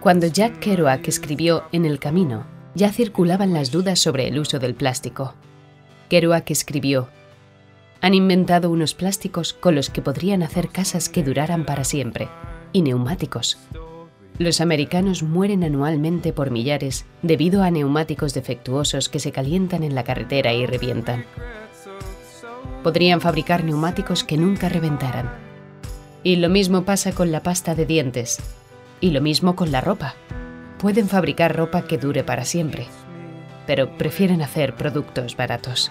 Cuando Jack Kerouac escribió En el camino, ya circulaban las dudas sobre el uso del plástico. Kerouac escribió, Han inventado unos plásticos con los que podrían hacer casas que duraran para siempre, y neumáticos. Los americanos mueren anualmente por millares debido a neumáticos defectuosos que se calientan en la carretera y revientan. Podrían fabricar neumáticos que nunca reventaran. Y lo mismo pasa con la pasta de dientes. Y lo mismo con la ropa. Pueden fabricar ropa que dure para siempre, pero prefieren hacer productos baratos.